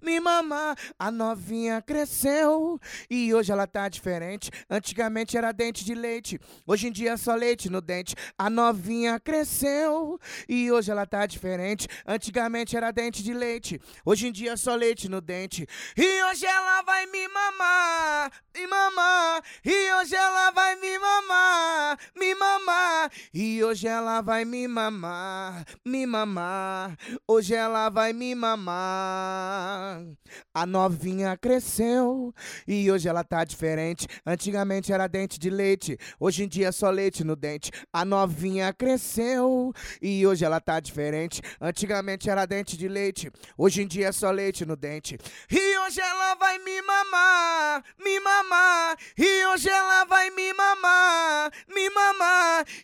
me mamar. A novinha cresceu e hoje ela tá diferente. Antigamente era dente de leite, hoje em dia é só leite no dente. A novinha cresceu e hoje ela tá diferente. Antigamente era dente de leite, hoje em dia é só leite no dente. E hoje ela mamar. E hoje ela vai me mamar, me mamar. Hoje ela vai me mamar. A novinha cresceu e hoje ela tá diferente. Antigamente era dente de leite, hoje em dia é só leite no dente. A novinha cresceu e hoje ela tá diferente. Antigamente era dente de leite, hoje em dia é só leite no dente. E hoje ela vai me mamar, me mamar. E hoje ela vai me mamar, me mamar.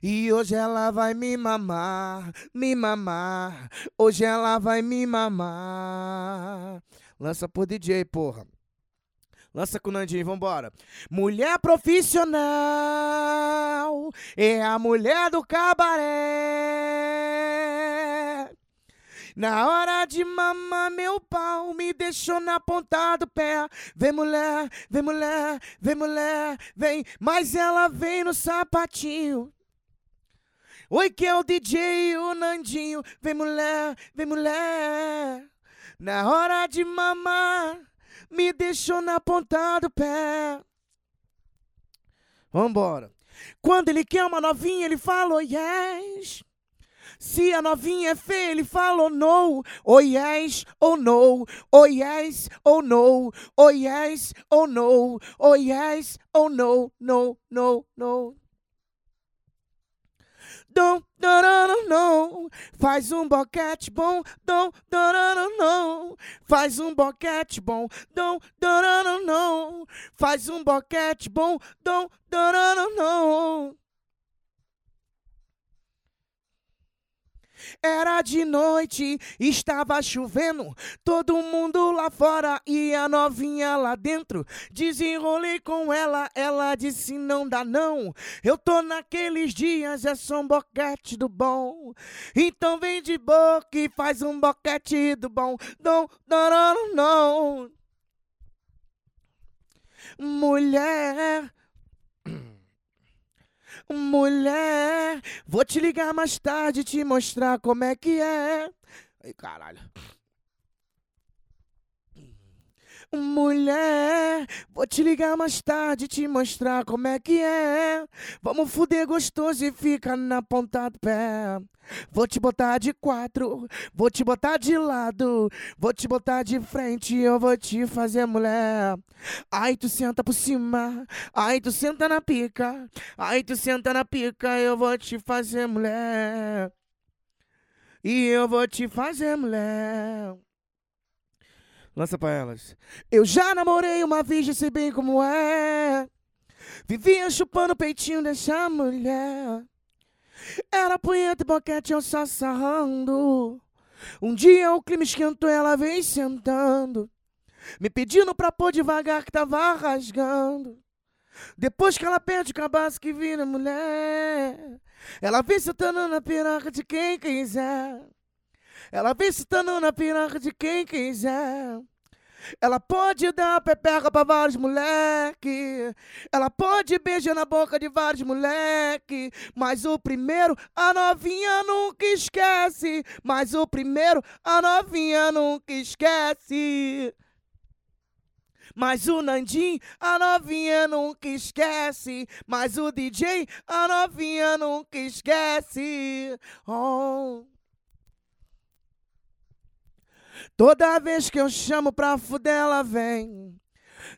E hoje ela vai me mamar, me mamar. Hoje ela vai me mamar. Lança por DJ, porra. Lança com o Nandinho, vambora. Mulher profissional é a mulher do cabaré. Na hora de mamar meu pau, me deixou na ponta do pé. Vem mulher, vem mulher, vem mulher, vem. Mas ela vem no sapatinho. Oi, que é o DJ o Nandinho. Vem mulher, vem mulher. Na hora de mamar, me deixou na ponta do pé. Vambora. Quando ele quer uma novinha, ele fala oh, yes. Se a novinha é feia, ele fala oh, no. Oh yes, oh no. Oh yes, oh no. Oh yes, oh no. Oh yes, oh no. No, no, no. Dom, dorano, não. Faz um boquete bom, dom, dorano, não. Faz um boquete bom, dom, dorano, não. Faz um boquete bom, dom, dorano, não. Era de noite, estava chovendo, todo mundo lá fora e a novinha lá dentro. Desenrolei com ela, ela disse não dá não. Eu tô naqueles dias, é só um boquete do bom. Então vem de boca e faz um boquete do bom. Não, não, não, não. Mulher Mulher, vou te ligar mais tarde te mostrar como é que é. Ai, caralho. Mulher, vou te ligar mais tarde te mostrar como é que é. Vamos fuder gostoso e fica na ponta do pé. Vou te botar de quatro, vou te botar de lado, vou te botar de frente, eu vou te fazer mulher. Aí tu senta por cima, aí tu senta na pica, aí tu senta na pica, eu vou te fazer mulher. E eu vou te fazer mulher. Lança pra elas. Eu já namorei uma virgem, sei bem como é. Vivia chupando o peitinho dessa mulher. Era punheta e boquete, eu só sarrando. Um dia o clima esquentou, ela veio sentando. Me pedindo pra pôr devagar que tava rasgando. Depois que ela perde o cabaço que vira mulher. Ela vem sentando na piroca de quem quiser. Ela vem sentando na piroca de quem quiser. Ela pode dar pepeca pra vários moleque. Ela pode beijar na boca de vários moleque. Mas o primeiro a novinha nunca esquece. Mas o primeiro a novinha nunca esquece. Mas o Nandim, a novinha nunca esquece. Mas o DJ, a novinha nunca esquece. Oh. Toda vez que eu chamo pra fuder, ela vem.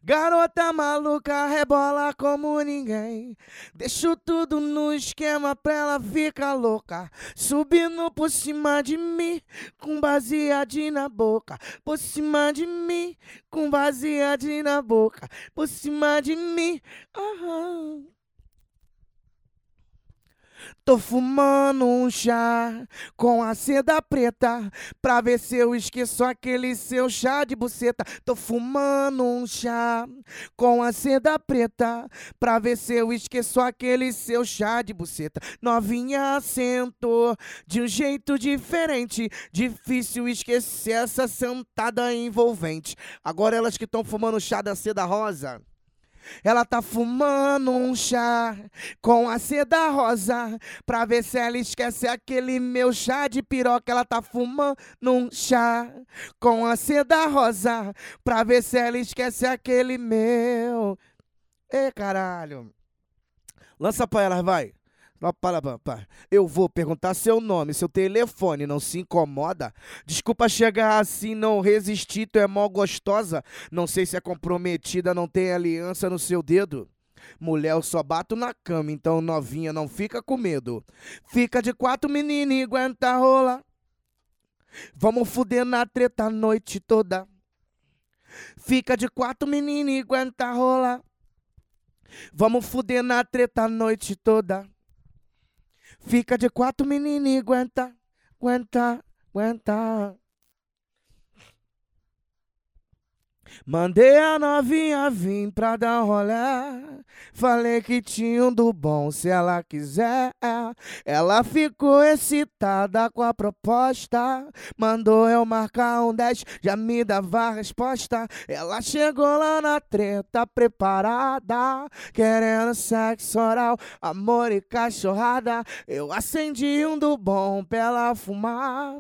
Garota maluca, rebola como ninguém. Deixo tudo no esquema pra ela ficar louca. Subindo por cima de mim, com baseadinho na boca. Por cima de mim, com baseadinho na boca. Por cima de mim, aham. Tô fumando um chá com a seda preta pra ver se eu esqueço aquele seu chá de buceta. Tô fumando um chá com a seda preta pra ver se eu esqueço aquele seu chá de buceta. Novinha sentou de um jeito diferente, difícil esquecer essa sentada envolvente. Agora elas que estão fumando chá da seda rosa. Ela tá fumando um chá com a seda rosa pra ver se ela esquece aquele meu chá de piroca. Ela tá fumando um chá com a seda rosa pra ver se ela esquece aquele meu. Ê, caralho. Lança pra elas, vai. Eu vou perguntar seu nome, seu telefone, não se incomoda? Desculpa chegar assim, não resistir, tu é mó gostosa. Não sei se é comprometida, não tem aliança no seu dedo. Mulher, eu só bato na cama, então novinha, não fica com medo. Fica de quatro, menina, e aguenta rola. Vamos fuder na treta a noite toda. Fica de quatro, menina, e aguenta rola. Vamos fuder na treta a noite toda. Fica de quatro, menino, aguenta, aguenta, aguenta. Mandei a novinha vir pra dar um rolé. Falei que tinha um do bom se ela quiser. Ela ficou excitada com a proposta. Mandou eu marcar um 10, já me dava a resposta. Ela chegou lá na treta preparada. Querendo sexo oral, amor e cachorrada. Eu acendi um do bom pra ela fumar.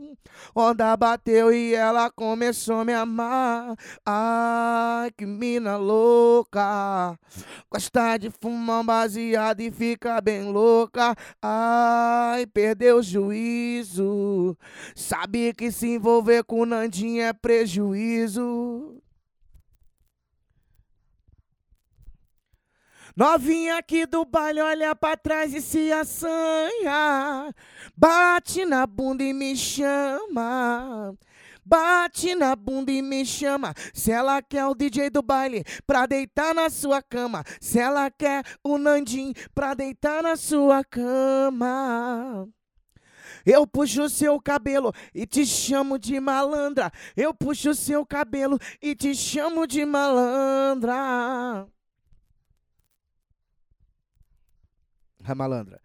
Onda bateu e ela começou a me amar. Ah, Ai, que mina louca. Gosta de fumar um baseado e fica bem louca. Ai, perdeu o juízo. Sabe que se envolver com Nandinho é prejuízo. Novinha aqui do baile olha pra trás e se assanha. Bate na bunda e me chama. Bate na bunda e me chama. Se ela quer o DJ do baile pra deitar na sua cama. Se ela quer o Nandim pra deitar na sua cama. Eu puxo seu cabelo e te chamo de malandra. Eu puxo seu cabelo e te chamo de malandra. A malandra.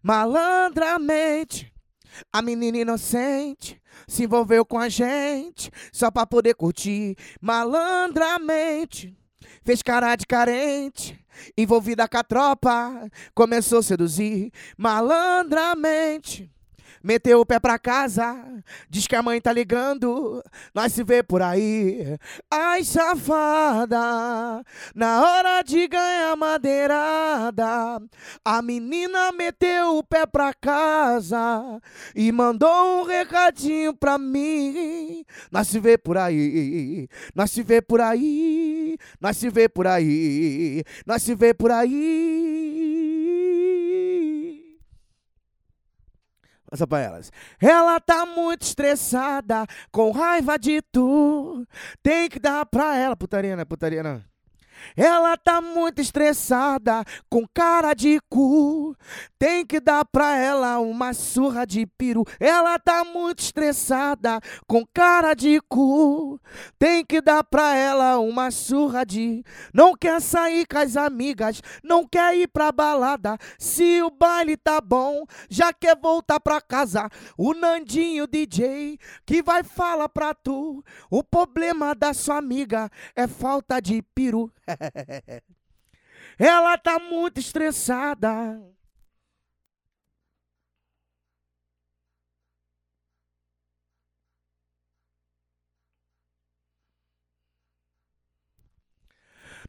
Malandramente a menina inocente se envolveu com a gente só pra poder curtir malandramente. Fez cara de carente, envolvida com a tropa, começou a seduzir malandramente meteu o pé pra casa, diz que a mãe tá ligando, nós se vê por aí. Ai, safada, na hora de ganhar madeirada, a menina meteu o pé pra casa e mandou um recadinho pra mim. Nós se vê por aí, nós se vê por aí, nós se vê por aí, nós se vê por aí. Passa pra elas. Ela tá muito estressada, com raiva de tu. Tem que dar pra ela. Putaria, né? Putaria, não. Ela tá muito estressada, com cara de cu. Tem que dar pra ela uma surra de peru. Ela tá muito estressada, com cara de cu. Tem que dar pra ela uma surra de. Não quer sair com as amigas, não quer ir pra balada. Se o baile tá bom, já quer voltar pra casa. O Nandinho DJ que vai falar pra tu. O problema da sua amiga é falta de peru. Ela tá muito estressada.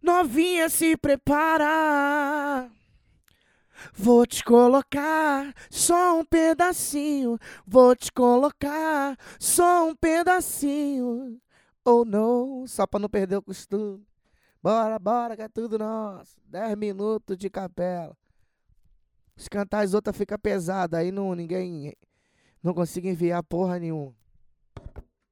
Novinha, se prepara. Vou te colocar só um pedacinho. Vou te colocar só um pedacinho. Ou oh, não, só pra não perder o costume. Bora, bora, que é tudo nosso. 10 minutos de capela. Se cantar as outras fica pesado, aí não, ninguém não consigo enviar porra nenhuma.